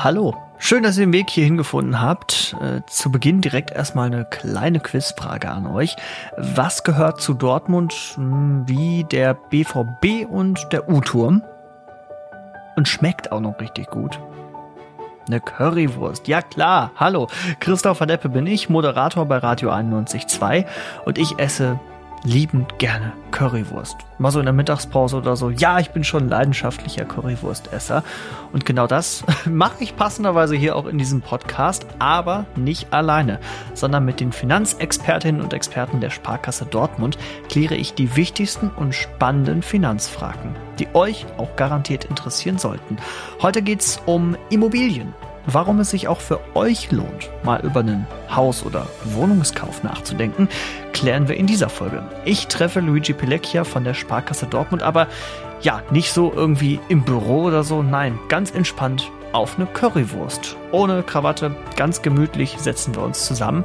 Hallo, schön, dass ihr den Weg hierhin gefunden habt. Äh, zu Beginn direkt erstmal eine kleine Quizfrage an euch. Was gehört zu Dortmund hm, wie der BVB und der U-Turm? Und schmeckt auch noch richtig gut. Eine Currywurst. Ja klar. Hallo. Christopher Deppe bin ich, Moderator bei Radio 91.2 und ich esse liebend gerne Currywurst. Mal so in der Mittagspause oder so. Ja, ich bin schon leidenschaftlicher Currywurstesser. Und genau das mache ich passenderweise hier auch in diesem Podcast, aber nicht alleine, sondern mit den Finanzexpertinnen und Experten der Sparkasse Dortmund kläre ich die wichtigsten und spannenden Finanzfragen, die euch auch garantiert interessieren sollten. Heute geht's um Immobilien warum es sich auch für euch lohnt, mal über einen Haus- oder Wohnungskauf nachzudenken, klären wir in dieser Folge. Ich treffe Luigi Pilecchia von der Sparkasse Dortmund, aber ja, nicht so irgendwie im Büro oder so, nein, ganz entspannt auf eine Currywurst. Ohne Krawatte, ganz gemütlich setzen wir uns zusammen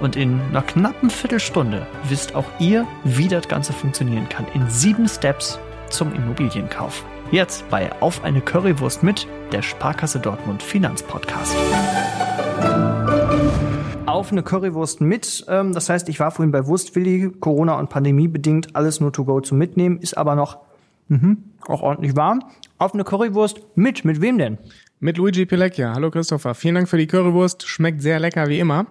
und in einer knappen Viertelstunde wisst auch ihr, wie das Ganze funktionieren kann. In sieben Steps zum Immobilienkauf. Jetzt bei Auf eine Currywurst mit der Sparkasse Dortmund Finanzpodcast. Auf eine Currywurst mit. Ähm, das heißt, ich war vorhin bei Wurstwilli, Corona und Pandemie bedingt, alles nur to go zum Mitnehmen, ist aber noch mh, auch ordentlich warm. Auf eine Currywurst mit. Mit wem denn? Mit Luigi Pilecchia. Hallo Christopher. Vielen Dank für die Currywurst. Schmeckt sehr lecker wie immer.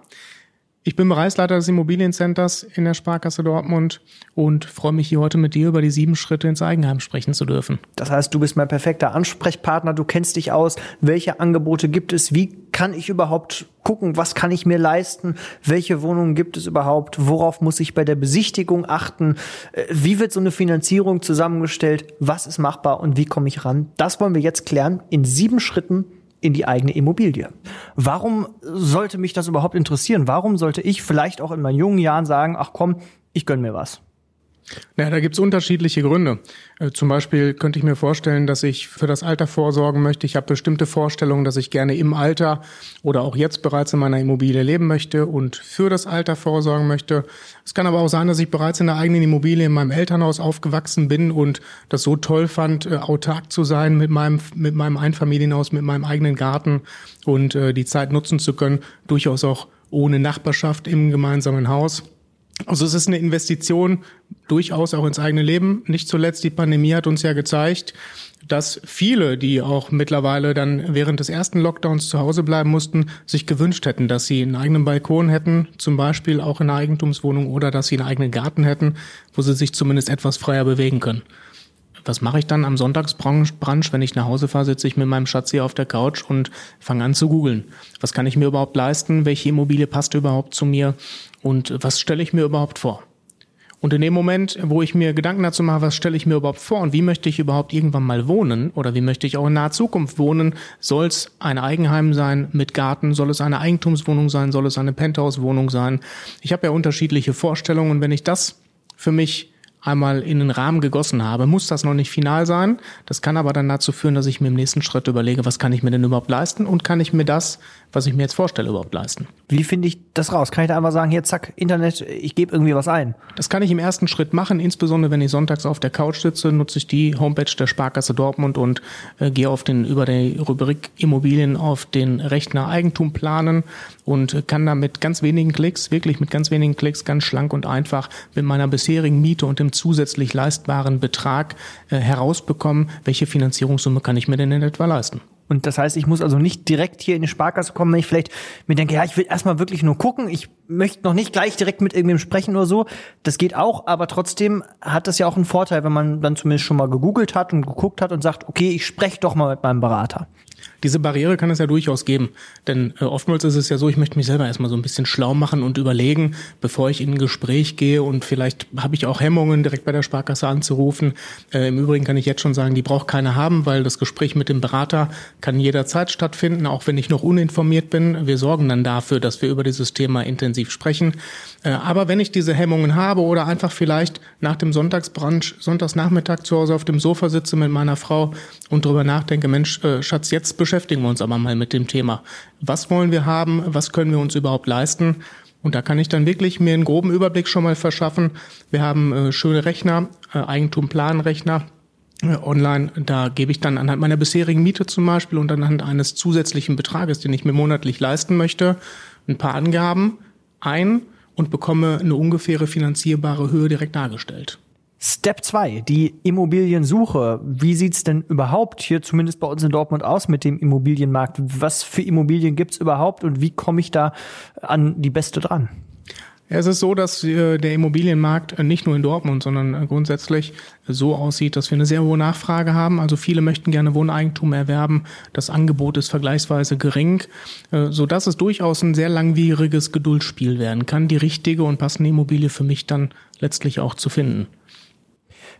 Ich bin Bereichsleiter des Immobiliencenters in der Sparkasse Dortmund und freue mich hier heute mit dir über die sieben Schritte ins Eigenheim sprechen zu dürfen. Das heißt, du bist mein perfekter Ansprechpartner, du kennst dich aus, welche Angebote gibt es, wie kann ich überhaupt gucken, was kann ich mir leisten, welche Wohnungen gibt es überhaupt, worauf muss ich bei der Besichtigung achten, äh, wie wird so eine Finanzierung zusammengestellt, was ist machbar und wie komme ich ran. Das wollen wir jetzt klären in sieben Schritten in die eigene Immobilie. Warum sollte mich das überhaupt interessieren? Warum sollte ich vielleicht auch in meinen jungen Jahren sagen, ach komm, ich gönn mir was? Naja, da gibt's unterschiedliche Gründe. Äh, zum Beispiel könnte ich mir vorstellen, dass ich für das Alter vorsorgen möchte. Ich habe bestimmte Vorstellungen, dass ich gerne im Alter oder auch jetzt bereits in meiner Immobilie leben möchte und für das Alter vorsorgen möchte. Es kann aber auch sein, dass ich bereits in der eigenen Immobilie in meinem Elternhaus aufgewachsen bin und das so toll fand, äh, autark zu sein mit meinem, mit meinem Einfamilienhaus, mit meinem eigenen Garten und äh, die Zeit nutzen zu können, durchaus auch ohne Nachbarschaft im gemeinsamen Haus. Also es ist eine Investition durchaus auch ins eigene Leben. Nicht zuletzt die Pandemie hat uns ja gezeigt, dass viele, die auch mittlerweile dann während des ersten Lockdowns zu Hause bleiben mussten, sich gewünscht hätten, dass sie einen eigenen Balkon hätten, zum Beispiel auch in einer Eigentumswohnung oder dass sie einen eigenen Garten hätten, wo sie sich zumindest etwas freier bewegen können. Was mache ich dann am Sonntagsbrunch, wenn ich nach Hause fahre, sitze ich mit meinem Schatz hier auf der Couch und fange an zu googeln. Was kann ich mir überhaupt leisten? Welche Immobilie passt überhaupt zu mir? Und was stelle ich mir überhaupt vor? Und in dem Moment, wo ich mir Gedanken dazu mache, was stelle ich mir überhaupt vor und wie möchte ich überhaupt irgendwann mal wohnen oder wie möchte ich auch in naher Zukunft wohnen, soll es ein Eigenheim sein mit Garten, soll es eine Eigentumswohnung sein, soll es eine Penthouse-Wohnung sein. Ich habe ja unterschiedliche Vorstellungen und wenn ich das für mich einmal in den Rahmen gegossen habe, muss das noch nicht final sein. Das kann aber dann dazu führen, dass ich mir im nächsten Schritt überlege, was kann ich mir denn überhaupt leisten und kann ich mir das, was ich mir jetzt vorstelle, überhaupt leisten. Wie finde ich das raus? Kann ich da einfach sagen, hier zack, Internet, ich gebe irgendwie was ein? Das kann ich im ersten Schritt machen, insbesondere wenn ich sonntags auf der Couch sitze, nutze ich die Homepage der Sparkasse Dortmund und äh, gehe auf den über die Rubrik Immobilien auf den Rechner Eigentum planen und äh, kann da mit ganz wenigen Klicks, wirklich mit ganz wenigen Klicks, ganz schlank und einfach mit meiner bisherigen Miete und dem zusätzlich leistbaren Betrag äh, herausbekommen, welche Finanzierungssumme kann ich mir denn in etwa leisten. Und das heißt, ich muss also nicht direkt hier in die Sparkasse kommen, wenn ich vielleicht mir denke, ja, ich will erstmal wirklich nur gucken, ich möchte noch nicht gleich direkt mit irgendwem sprechen oder so. Das geht auch, aber trotzdem hat das ja auch einen Vorteil, wenn man dann zumindest schon mal gegoogelt hat und geguckt hat und sagt, okay, ich spreche doch mal mit meinem Berater. Diese Barriere kann es ja durchaus geben. Denn äh, oftmals ist es ja so, ich möchte mich selber erstmal so ein bisschen schlau machen und überlegen, bevor ich in ein Gespräch gehe und vielleicht habe ich auch Hemmungen, direkt bei der Sparkasse anzurufen. Äh, Im Übrigen kann ich jetzt schon sagen, die braucht keiner haben, weil das Gespräch mit dem Berater kann jederzeit stattfinden, auch wenn ich noch uninformiert bin. Wir sorgen dann dafür, dass wir über dieses Thema intensiv sprechen. Äh, aber wenn ich diese Hemmungen habe oder einfach vielleicht nach dem Sonntagsbrunch, Sonntagsnachmittag zu Hause auf dem Sofa sitze mit meiner Frau und darüber nachdenke, Mensch, äh, Schatz, jetzt beschäftigen wir uns aber mal mit dem Thema. Was wollen wir haben? Was können wir uns überhaupt leisten? Und da kann ich dann wirklich mir einen groben Überblick schon mal verschaffen. Wir haben äh, schöne Rechner, äh, Eigentum-Planrechner, äh, online, da gebe ich dann anhand meiner bisherigen Miete zum Beispiel und anhand eines zusätzlichen Betrages, den ich mir monatlich leisten möchte, ein paar Angaben ein und bekomme eine ungefähre finanzierbare Höhe direkt dargestellt. Step 2, die Immobiliensuche. Wie sieht's denn überhaupt hier zumindest bei uns in Dortmund aus mit dem Immobilienmarkt? Was für Immobilien gibt's überhaupt und wie komme ich da an die beste dran? Es ist so, dass äh, der Immobilienmarkt äh, nicht nur in Dortmund, sondern äh, grundsätzlich so aussieht, dass wir eine sehr hohe Nachfrage haben. Also viele möchten gerne Wohneigentum erwerben. Das Angebot ist vergleichsweise gering, so dass es durchaus ein sehr langwieriges Geduldsspiel werden kann, die richtige und passende Immobilie für mich dann letztlich auch zu finden.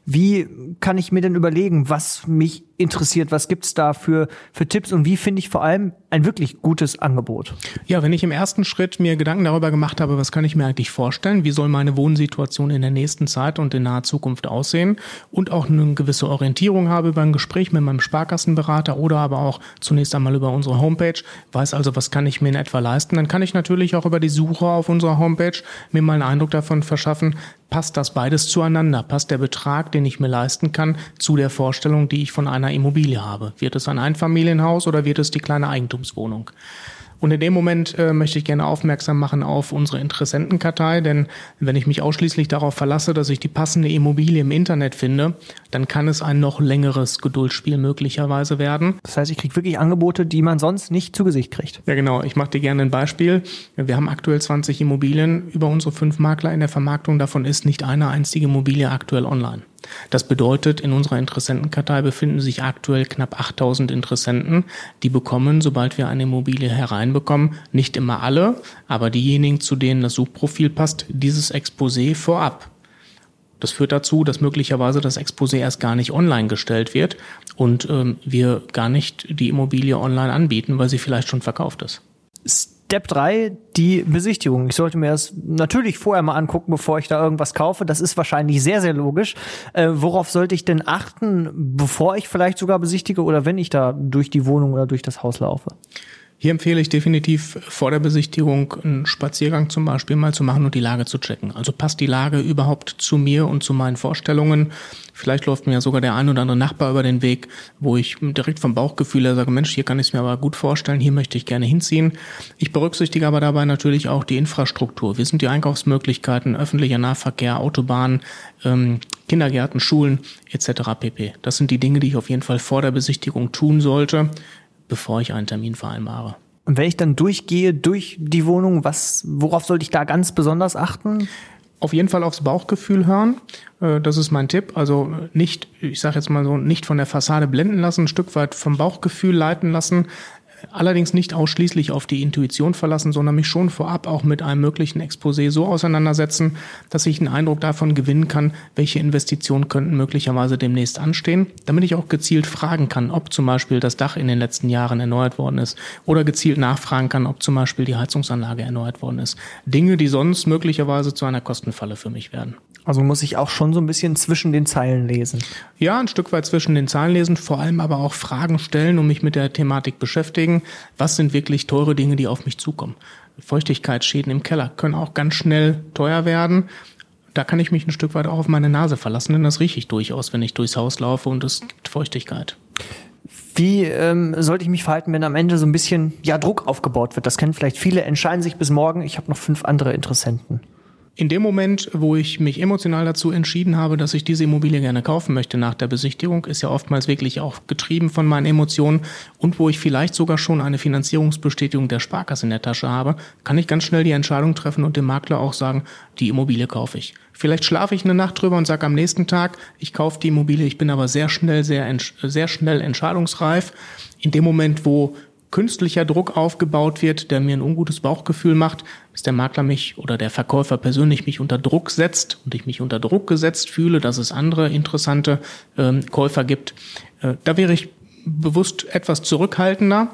Wie kann ich mir denn überlegen, was mich interessiert? Was gibt's da für, für Tipps und wie finde ich vor allem ein wirklich gutes Angebot? Ja, wenn ich im ersten Schritt mir Gedanken darüber gemacht habe, was kann ich mir eigentlich vorstellen? Wie soll meine Wohnsituation in der nächsten Zeit und in naher Zukunft aussehen? Und auch eine gewisse Orientierung habe über ein Gespräch mit meinem Sparkassenberater oder aber auch zunächst einmal über unsere Homepage, weiß also, was kann ich mir in etwa leisten? Dann kann ich natürlich auch über die Suche auf unserer Homepage mir mal einen Eindruck davon verschaffen, passt das beides zueinander? Passt der Betrag, den ich mir leisten kann, zu der Vorstellung, die ich von einer Immobilie habe? Wird es ein Einfamilienhaus oder wird es die kleine Eigentumswohnung? Und in dem Moment äh, möchte ich gerne aufmerksam machen auf unsere Interessentenkartei, denn wenn ich mich ausschließlich darauf verlasse, dass ich die passende Immobilie im Internet finde, dann kann es ein noch längeres Geduldsspiel möglicherweise werden. Das heißt, ich kriege wirklich Angebote, die man sonst nicht zu Gesicht kriegt. Ja, genau. Ich mache dir gerne ein Beispiel. Wir haben aktuell 20 Immobilien über unsere fünf Makler in der Vermarktung. Davon ist nicht eine einzige Immobilie aktuell online. Das bedeutet, in unserer Interessentenkartei befinden sich aktuell knapp 8000 Interessenten, die bekommen, sobald wir eine Immobilie hereinbekommen, nicht immer alle, aber diejenigen, zu denen das Suchprofil passt, dieses Exposé vorab. Das führt dazu, dass möglicherweise das Exposé erst gar nicht online gestellt wird und ähm, wir gar nicht die Immobilie online anbieten, weil sie vielleicht schon verkauft ist. Step 3, die Besichtigung. Ich sollte mir das natürlich vorher mal angucken, bevor ich da irgendwas kaufe. Das ist wahrscheinlich sehr, sehr logisch. Äh, worauf sollte ich denn achten, bevor ich vielleicht sogar besichtige oder wenn ich da durch die Wohnung oder durch das Haus laufe? Hier empfehle ich definitiv vor der Besichtigung einen Spaziergang zum Beispiel mal zu machen und die Lage zu checken. Also passt die Lage überhaupt zu mir und zu meinen Vorstellungen? Vielleicht läuft mir ja sogar der ein oder andere Nachbar über den Weg, wo ich direkt vom Bauchgefühl her sage, Mensch, hier kann ich es mir aber gut vorstellen, hier möchte ich gerne hinziehen. Ich berücksichtige aber dabei natürlich auch die Infrastruktur. Wie sind die Einkaufsmöglichkeiten, öffentlicher Nahverkehr, Autobahnen, ähm, Kindergärten, Schulen etc. pp. Das sind die Dinge, die ich auf jeden Fall vor der Besichtigung tun sollte bevor ich einen Termin vereinbare. Und wenn ich dann durchgehe durch die Wohnung, was, worauf sollte ich da ganz besonders achten? Auf jeden Fall aufs Bauchgefühl hören. Äh, das ist mein Tipp. Also nicht, ich sage jetzt mal so, nicht von der Fassade blenden lassen, ein Stück weit vom Bauchgefühl leiten lassen allerdings nicht ausschließlich auf die Intuition verlassen, sondern mich schon vorab auch mit einem möglichen Exposé so auseinandersetzen, dass ich einen Eindruck davon gewinnen kann, welche Investitionen könnten möglicherweise demnächst anstehen, damit ich auch gezielt fragen kann, ob zum Beispiel das Dach in den letzten Jahren erneuert worden ist oder gezielt nachfragen kann, ob zum Beispiel die Heizungsanlage erneuert worden ist. Dinge, die sonst möglicherweise zu einer Kostenfalle für mich werden. Also muss ich auch schon so ein bisschen zwischen den Zeilen lesen. Ja, ein Stück weit zwischen den Zeilen lesen, vor allem aber auch Fragen stellen und mich mit der Thematik beschäftigen. Was sind wirklich teure Dinge, die auf mich zukommen? Feuchtigkeitsschäden im Keller können auch ganz schnell teuer werden. Da kann ich mich ein Stück weit auch auf meine Nase verlassen, denn das rieche ich durchaus, wenn ich durchs Haus laufe und es gibt Feuchtigkeit. Wie ähm, sollte ich mich verhalten, wenn am Ende so ein bisschen ja, Druck aufgebaut wird? Das kennen vielleicht viele, entscheiden sich bis morgen. Ich habe noch fünf andere Interessenten. In dem Moment, wo ich mich emotional dazu entschieden habe, dass ich diese Immobilie gerne kaufen möchte nach der Besichtigung, ist ja oftmals wirklich auch getrieben von meinen Emotionen und wo ich vielleicht sogar schon eine Finanzierungsbestätigung der Sparkasse in der Tasche habe, kann ich ganz schnell die Entscheidung treffen und dem Makler auch sagen, die Immobilie kaufe ich. Vielleicht schlafe ich eine Nacht drüber und sage am nächsten Tag, ich kaufe die Immobilie, ich bin aber sehr schnell, sehr, sehr schnell entscheidungsreif. In dem Moment, wo künstlicher Druck aufgebaut wird, der mir ein ungutes Bauchgefühl macht, dass der Makler mich oder der Verkäufer persönlich mich unter Druck setzt und ich mich unter Druck gesetzt fühle, dass es andere interessante ähm, Käufer gibt. Äh, da wäre ich bewusst etwas zurückhaltender.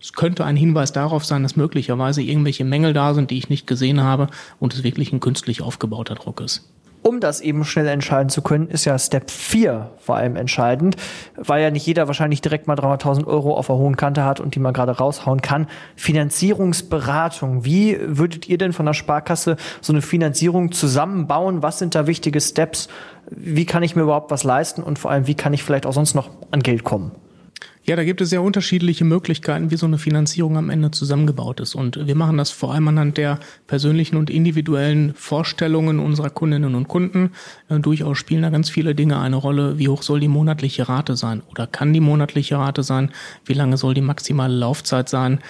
Es könnte ein Hinweis darauf sein, dass möglicherweise irgendwelche Mängel da sind, die ich nicht gesehen habe und es wirklich ein künstlich aufgebauter Druck ist. Um das eben schnell entscheiden zu können, ist ja Step 4 vor allem entscheidend, weil ja nicht jeder wahrscheinlich direkt mal 300.000 Euro auf der hohen Kante hat und die mal gerade raushauen kann. Finanzierungsberatung. Wie würdet ihr denn von der Sparkasse so eine Finanzierung zusammenbauen? Was sind da wichtige Steps? Wie kann ich mir überhaupt was leisten und vor allem, wie kann ich vielleicht auch sonst noch an Geld kommen? Ja, da gibt es sehr unterschiedliche Möglichkeiten, wie so eine Finanzierung am Ende zusammengebaut ist. Und wir machen das vor allem anhand der persönlichen und individuellen Vorstellungen unserer Kundinnen und Kunden. Äh, durchaus spielen da ganz viele Dinge eine Rolle. Wie hoch soll die monatliche Rate sein oder kann die monatliche Rate sein? Wie lange soll die maximale Laufzeit sein?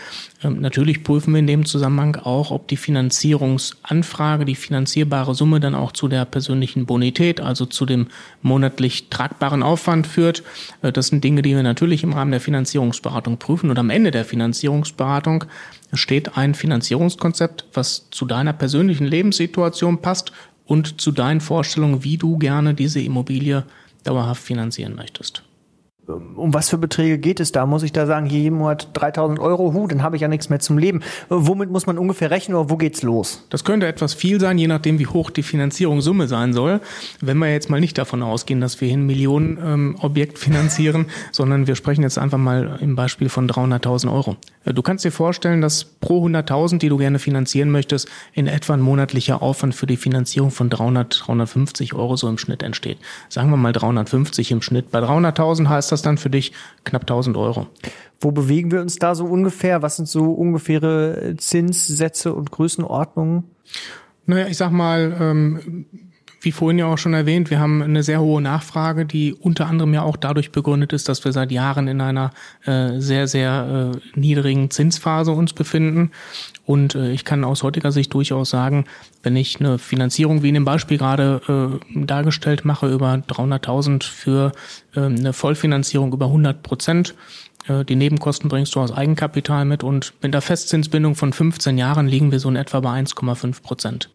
Ähm, natürlich prüfen wir in dem Zusammenhang auch, ob die Finanzierungsanfrage, die finanzierbare Summe dann auch zu der persönlichen Bonität, also zu dem monatlich tragbaren Aufwand führt. Äh, das sind Dinge, die wir natürlich im Rahmen der Finanzierungsberatung prüfen. Und am Ende der Finanzierungsberatung steht ein Finanzierungskonzept, was zu deiner persönlichen Lebenssituation passt und zu deinen Vorstellungen, wie du gerne diese Immobilie dauerhaft finanzieren möchtest um was für Beträge geht es da? Muss ich da sagen, hier jeden Monat 3000 Euro, hu, dann habe ich ja nichts mehr zum Leben. Womit muss man ungefähr rechnen oder wo geht's los? Das könnte etwas viel sein, je nachdem, wie hoch die Finanzierungssumme sein soll. Wenn wir jetzt mal nicht davon ausgehen, dass wir ein Millionenobjekt ähm, finanzieren, sondern wir sprechen jetzt einfach mal im Beispiel von 300.000 Euro. Äh, du kannst dir vorstellen, dass pro 100.000, die du gerne finanzieren möchtest, in etwa ein monatlicher Aufwand für die Finanzierung von 300, 350 Euro so im Schnitt entsteht. Sagen wir mal 350 im Schnitt. Bei 300.000 heißt das dann für dich knapp 1000 Euro. Wo bewegen wir uns da so ungefähr? Was sind so ungefähre Zinssätze und Größenordnungen? Naja, ich sag mal, ähm, wie vorhin ja auch schon erwähnt, wir haben eine sehr hohe Nachfrage, die unter anderem ja auch dadurch begründet ist, dass wir seit Jahren in einer äh, sehr, sehr äh, niedrigen Zinsphase uns befinden. Und äh, ich kann aus heutiger Sicht durchaus sagen, wenn ich eine Finanzierung wie in dem Beispiel gerade äh, dargestellt mache über 300.000 für äh, eine Vollfinanzierung über 100 Prozent, äh, die Nebenkosten bringst du aus Eigenkapital mit und mit der Festzinsbindung von 15 Jahren liegen wir so in etwa bei 1,5 Prozent.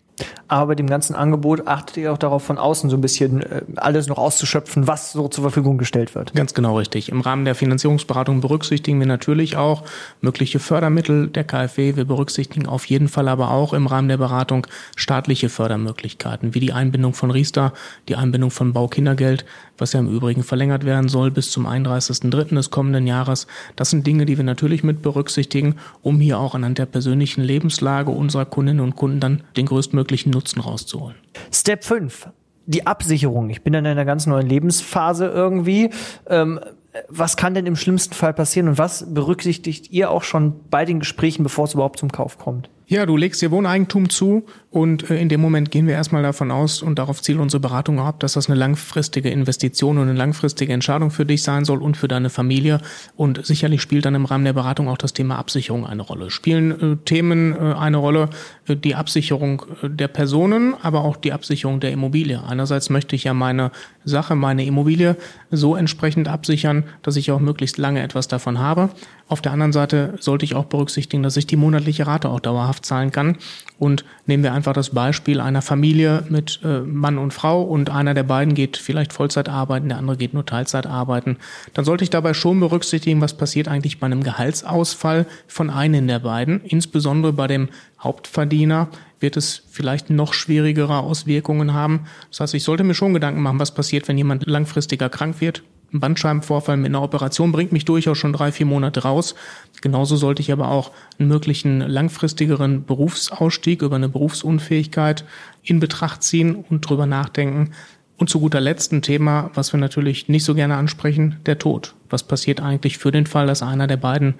Aber bei dem ganzen Angebot achtet ihr auch darauf, von außen so ein bisschen äh, alles noch auszuschöpfen, was so zur Verfügung gestellt wird. Ganz genau richtig. Im Rahmen der Finanzierungsberatung berücksichtigen wir natürlich auch mögliche Fördermittel der KfW. Wir berücksichtigen auf jeden Fall aber auch im Rahmen der Beratung staatliche Fördermöglichkeiten, wie die Einbindung von Riester, die Einbindung von Baukindergeld, was ja im Übrigen verlängert werden soll bis zum 31.03. des kommenden Jahres. Das sind Dinge, die wir natürlich mit berücksichtigen, um hier auch anhand der persönlichen Lebenslage unserer Kundinnen und Kunden dann den größtmöglichen Nutzen rauszuholen. Step 5. Die Absicherung. Ich bin in einer ganz neuen Lebensphase irgendwie. Ähm, was kann denn im schlimmsten Fall passieren und was berücksichtigt ihr auch schon bei den Gesprächen, bevor es überhaupt zum Kauf kommt? Ja, du legst dir Wohneigentum zu und äh, in dem Moment gehen wir erstmal davon aus und darauf zielt unsere Beratung ab, dass das eine langfristige Investition und eine langfristige Entscheidung für dich sein soll und für deine Familie. Und sicherlich spielt dann im Rahmen der Beratung auch das Thema Absicherung eine Rolle. Spielen äh, Themen äh, eine Rolle, äh, die Absicherung äh, der Personen, aber auch die Absicherung der Immobilie. Einerseits möchte ich ja meine Sache, meine Immobilie so entsprechend absichern, dass ich auch möglichst lange etwas davon habe. Auf der anderen Seite sollte ich auch berücksichtigen, dass ich die monatliche Rate auch dauerhaft zahlen kann. Und nehmen wir einfach das Beispiel einer Familie mit äh, Mann und Frau und einer der beiden geht vielleicht Vollzeit arbeiten, der andere geht nur Teilzeit arbeiten. Dann sollte ich dabei schon berücksichtigen, was passiert eigentlich bei einem Gehaltsausfall von einem der beiden. Insbesondere bei dem Hauptverdiener wird es vielleicht noch schwierigere Auswirkungen haben. Das heißt, ich sollte mir schon Gedanken machen, was passiert, wenn jemand langfristiger krank wird, ein Bandscheibenvorfall mit einer Operation bringt mich durchaus schon drei, vier Monate raus. Genauso sollte ich aber auch einen möglichen langfristigeren Berufsausstieg über eine Berufsunfähigkeit in Betracht ziehen und drüber nachdenken. Und zu guter Letzt ein Thema, was wir natürlich nicht so gerne ansprechen, der Tod. Was passiert eigentlich für den Fall, dass einer der beiden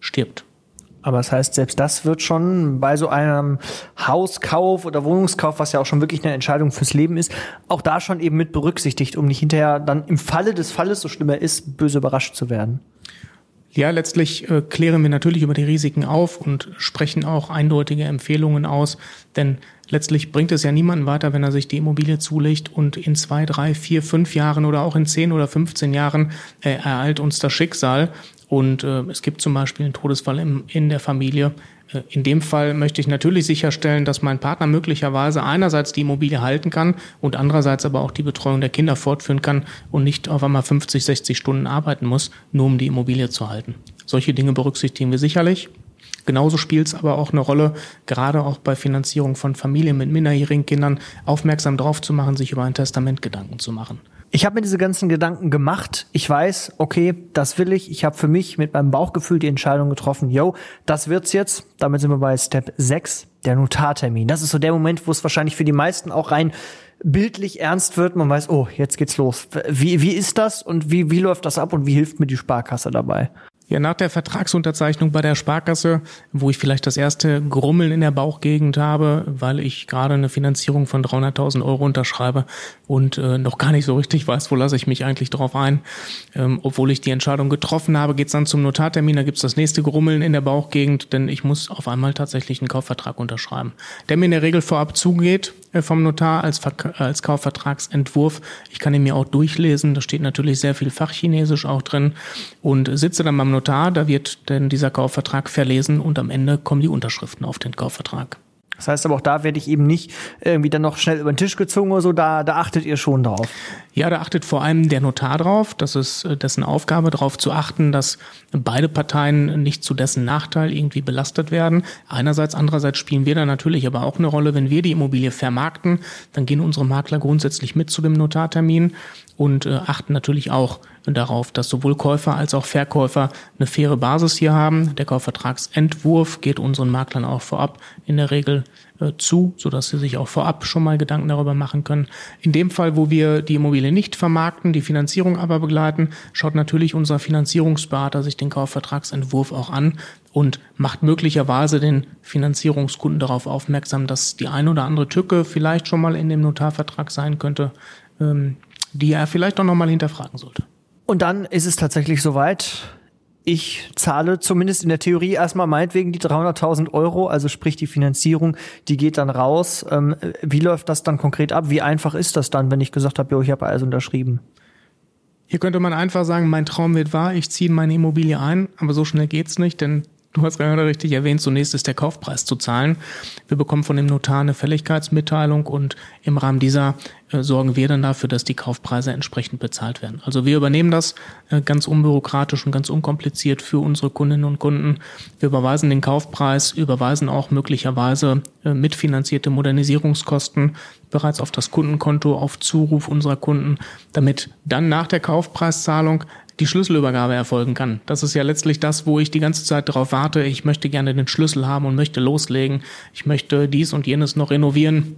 stirbt? Aber das heißt, selbst das wird schon bei so einem Hauskauf oder Wohnungskauf, was ja auch schon wirklich eine Entscheidung fürs Leben ist, auch da schon eben mit berücksichtigt, um nicht hinterher dann im Falle des Falles, so schlimmer ist, böse überrascht zu werden. Ja, letztlich äh, klären wir natürlich über die Risiken auf und sprechen auch eindeutige Empfehlungen aus, denn letztlich bringt es ja niemanden weiter, wenn er sich die Immobilie zulegt und in zwei, drei, vier, fünf Jahren oder auch in zehn oder 15 Jahren äh, ereilt uns das Schicksal und äh, es gibt zum Beispiel einen Todesfall im, in der Familie. Äh, in dem Fall möchte ich natürlich sicherstellen, dass mein Partner möglicherweise einerseits die Immobilie halten kann und andererseits aber auch die Betreuung der Kinder fortführen kann und nicht auf einmal 50, 60 Stunden arbeiten muss, nur um die Immobilie zu halten. Solche Dinge berücksichtigen wir sicherlich. Genauso spielt es aber auch eine Rolle, gerade auch bei Finanzierung von Familien mit minderjährigen Kindern, aufmerksam drauf zu machen, sich über ein Testament Gedanken zu machen. Ich habe mir diese ganzen Gedanken gemacht. Ich weiß, okay, das will ich. Ich habe für mich mit meinem Bauchgefühl die Entscheidung getroffen, yo, das wird's jetzt. Damit sind wir bei Step 6, der Notartermin. Das ist so der Moment, wo es wahrscheinlich für die meisten auch rein bildlich ernst wird. Man weiß, oh, jetzt geht's los. Wie, wie ist das und wie, wie läuft das ab und wie hilft mir die Sparkasse dabei? Ja, nach der Vertragsunterzeichnung bei der Sparkasse, wo ich vielleicht das erste Grummeln in der Bauchgegend habe, weil ich gerade eine Finanzierung von 300.000 Euro unterschreibe und äh, noch gar nicht so richtig weiß, wo lasse ich mich eigentlich drauf ein. Ähm, obwohl ich die Entscheidung getroffen habe, geht's dann zum Notartermin, da gibt's das nächste Grummeln in der Bauchgegend, denn ich muss auf einmal tatsächlich einen Kaufvertrag unterschreiben, der mir in der Regel vorab zugeht äh, vom Notar als, als Kaufvertragsentwurf. Ich kann ihn mir auch durchlesen, da steht natürlich sehr viel Fachchinesisch auch drin und sitze dann beim Notar, da wird denn dieser Kaufvertrag verlesen und am Ende kommen die Unterschriften auf den Kaufvertrag. Das heißt aber auch da werde ich eben nicht irgendwie dann noch schnell über den Tisch gezogen oder so, da, da achtet ihr schon drauf. Ja, da achtet vor allem der Notar drauf. Das ist äh, dessen Aufgabe, darauf zu achten, dass beide Parteien nicht zu dessen Nachteil irgendwie belastet werden. Einerseits, andererseits spielen wir da natürlich aber auch eine Rolle. Wenn wir die Immobilie vermarkten, dann gehen unsere Makler grundsätzlich mit zu dem Notartermin und äh, achten natürlich auch darauf, dass sowohl Käufer als auch Verkäufer eine faire Basis hier haben. Der Kaufvertragsentwurf geht unseren Maklern auch vorab in der Regel äh, zu, sodass sie sich auch vorab schon mal Gedanken darüber machen können. In dem Fall, wo wir die Immobilie nicht vermarkten, die Finanzierung aber begleiten, schaut natürlich unser Finanzierungsberater sich den Kaufvertragsentwurf auch an und macht möglicherweise den Finanzierungskunden darauf aufmerksam, dass die eine oder andere Tücke vielleicht schon mal in dem Notarvertrag sein könnte, ähm, die er vielleicht auch nochmal hinterfragen sollte. Und dann ist es tatsächlich soweit. Ich zahle zumindest in der Theorie erstmal meinetwegen die 300.000 Euro, also sprich die Finanzierung, die geht dann raus. Ähm, wie läuft das dann konkret ab? Wie einfach ist das dann, wenn ich gesagt habe, jo, ich habe alles unterschrieben? Hier könnte man einfach sagen, mein Traum wird wahr, ich ziehe meine Immobilie ein, aber so schnell geht's nicht, denn Du hast gerade richtig erwähnt, zunächst ist der Kaufpreis zu zahlen. Wir bekommen von dem Notar eine Fälligkeitsmitteilung und im Rahmen dieser äh, sorgen wir dann dafür, dass die Kaufpreise entsprechend bezahlt werden. Also wir übernehmen das äh, ganz unbürokratisch und ganz unkompliziert für unsere Kundinnen und Kunden. Wir überweisen den Kaufpreis, überweisen auch möglicherweise äh, mitfinanzierte Modernisierungskosten bereits auf das Kundenkonto auf Zuruf unserer Kunden, damit dann nach der Kaufpreiszahlung die Schlüsselübergabe erfolgen kann. Das ist ja letztlich das, wo ich die ganze Zeit darauf warte. Ich möchte gerne den Schlüssel haben und möchte loslegen. Ich möchte dies und jenes noch renovieren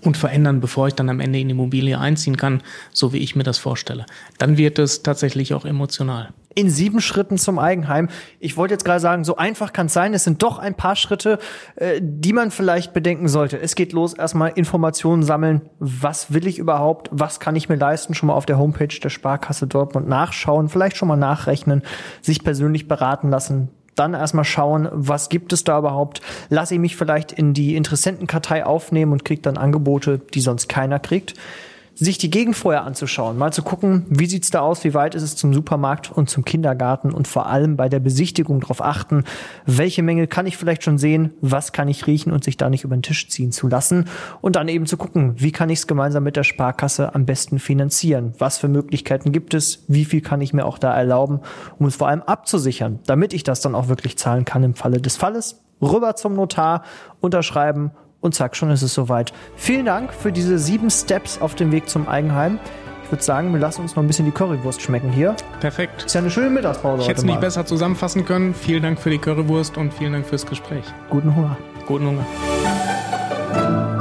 und verändern, bevor ich dann am Ende in die Immobilie einziehen kann, so wie ich mir das vorstelle. Dann wird es tatsächlich auch emotional. In sieben Schritten zum Eigenheim. Ich wollte jetzt gerade sagen, so einfach kann es sein. Es sind doch ein paar Schritte, äh, die man vielleicht bedenken sollte. Es geht los, erstmal Informationen sammeln. Was will ich überhaupt? Was kann ich mir leisten? Schon mal auf der Homepage der Sparkasse Dortmund nachschauen, vielleicht schon mal nachrechnen, sich persönlich beraten lassen dann erstmal schauen, was gibt es da überhaupt. Lasse ich mich vielleicht in die Interessentenkartei aufnehmen und kriege dann Angebote, die sonst keiner kriegt sich die Gegend vorher anzuschauen, mal zu gucken, wie sieht's da aus, wie weit ist es zum Supermarkt und zum Kindergarten und vor allem bei der Besichtigung darauf achten, welche Menge kann ich vielleicht schon sehen, was kann ich riechen und sich da nicht über den Tisch ziehen zu lassen und dann eben zu gucken, wie kann ich es gemeinsam mit der Sparkasse am besten finanzieren, was für Möglichkeiten gibt es, wie viel kann ich mir auch da erlauben, um es vor allem abzusichern, damit ich das dann auch wirklich zahlen kann im Falle des Falles. Rüber zum Notar, unterschreiben und zack, schon ist es soweit. Vielen Dank für diese sieben Steps auf dem Weg zum Eigenheim. Ich würde sagen, wir lassen uns noch ein bisschen die Currywurst schmecken hier. Perfekt. Ist ja eine schöne Mittagspause. Ich hätte es nicht besser zusammenfassen können. Vielen Dank für die Currywurst und vielen Dank fürs Gespräch. Guten Hunger. Guten Hunger.